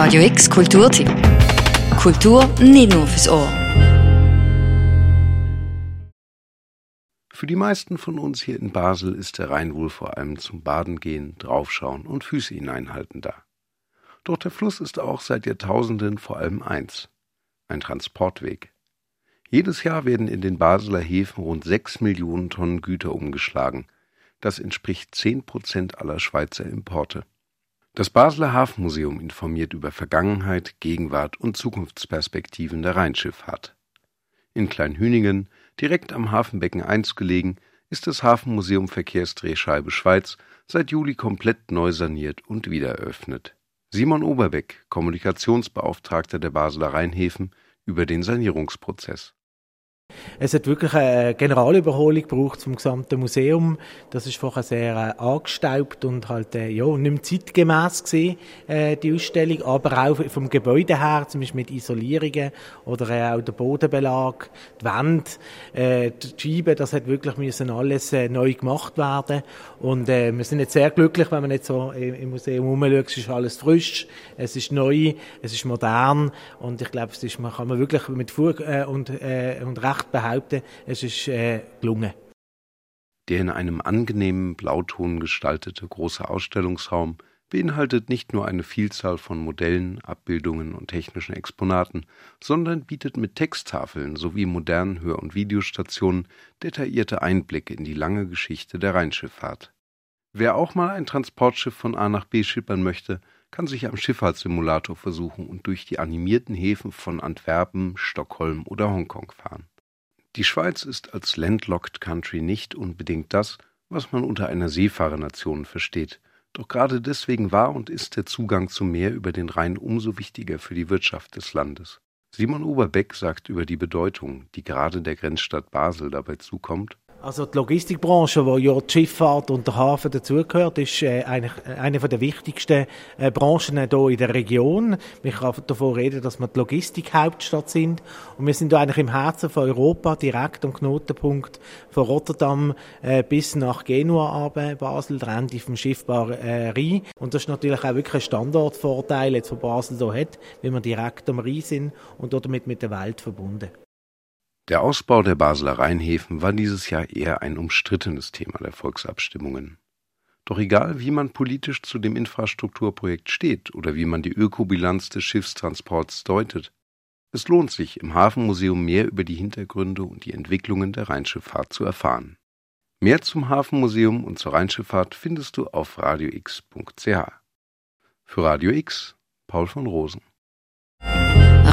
Radio X Kulturtipp. Kultur nicht nur fürs Ohr. Für die meisten von uns hier in Basel ist der Rhein wohl vor allem zum Baden gehen, draufschauen und Füße hineinhalten da. Doch der Fluss ist auch seit Jahrtausenden vor allem eins: ein Transportweg. Jedes Jahr werden in den Basler Häfen rund sechs Millionen Tonnen Güter umgeschlagen. Das entspricht zehn Prozent aller Schweizer Importe. Das Basler Hafenmuseum informiert über Vergangenheit, Gegenwart und Zukunftsperspektiven der Rheinschifffahrt. In Kleinhüningen, direkt am Hafenbecken 1 gelegen, ist das Hafenmuseum Verkehrsdrehscheibe Schweiz seit Juli komplett neu saniert und wiedereröffnet. Simon Oberbeck, Kommunikationsbeauftragter der Basler Rheinhäfen, über den Sanierungsprozess. Es hat wirklich eine Generalüberholung gebraucht vom gesamten Museum. Das ist vorher sehr äh, angestaubt und halt äh, ja nicht mehr zeitgemäß gewesen, äh, die Ausstellung, aber auch vom Gebäude her, zum Beispiel mit Isolierungen oder äh, auch der Bodenbelag, die Wände, äh, die Scheiben, das hat wirklich müssen alles äh, neu gemacht werden. Und äh, wir sind jetzt sehr glücklich, wenn man jetzt so im Museum rumschaut, es ist alles frisch, es ist neu, es ist modern. Und ich glaube, es ist, man kann man wirklich mit Fug äh, und, äh, und Recht Recht behaupten, es ist äh, gelungen. Der in einem angenehmen Blauton gestaltete große Ausstellungsraum beinhaltet nicht nur eine Vielzahl von Modellen, Abbildungen und technischen Exponaten, sondern bietet mit Texttafeln sowie modernen Hör- und Videostationen detaillierte Einblicke in die lange Geschichte der Rheinschifffahrt. Wer auch mal ein Transportschiff von A nach B schippern möchte, kann sich am Schifffahrtssimulator versuchen und durch die animierten Häfen von Antwerpen, Stockholm oder Hongkong fahren. Die Schweiz ist als landlocked country nicht unbedingt das, was man unter einer Seefahrernation versteht. Doch gerade deswegen war und ist der Zugang zum Meer über den Rhein umso wichtiger für die Wirtschaft des Landes. Simon Oberbeck sagt über die Bedeutung, die gerade der Grenzstadt Basel dabei zukommt. Also die Logistikbranche, wo ja die Schifffahrt und der Hafen dazugehört, ist äh, eigentlich eine der wichtigsten äh, Branchen hier in der Region. Man kann davon reden, dass wir die Logistikhauptstadt sind und wir sind eigentlich im Herzen von Europa, direkt am Knotenpunkt von Rotterdam äh, bis nach Genua runter, Basel, der Ende vom Schiffbar äh, Rhein. Und das ist natürlich auch wirklich ein Standortvorteil, jetzt von Basel hier hat, weil wir direkt am Rhein sind und damit mit der Welt verbunden. Der Ausbau der Basler Rheinhäfen war dieses Jahr eher ein umstrittenes Thema der Volksabstimmungen. Doch egal, wie man politisch zu dem Infrastrukturprojekt steht oder wie man die Ökobilanz des Schiffstransports deutet, es lohnt sich, im Hafenmuseum mehr über die Hintergründe und die Entwicklungen der Rheinschifffahrt zu erfahren. Mehr zum Hafenmuseum und zur Rheinschifffahrt findest du auf radiox.ch. Für Radio X, Paul von Rosen.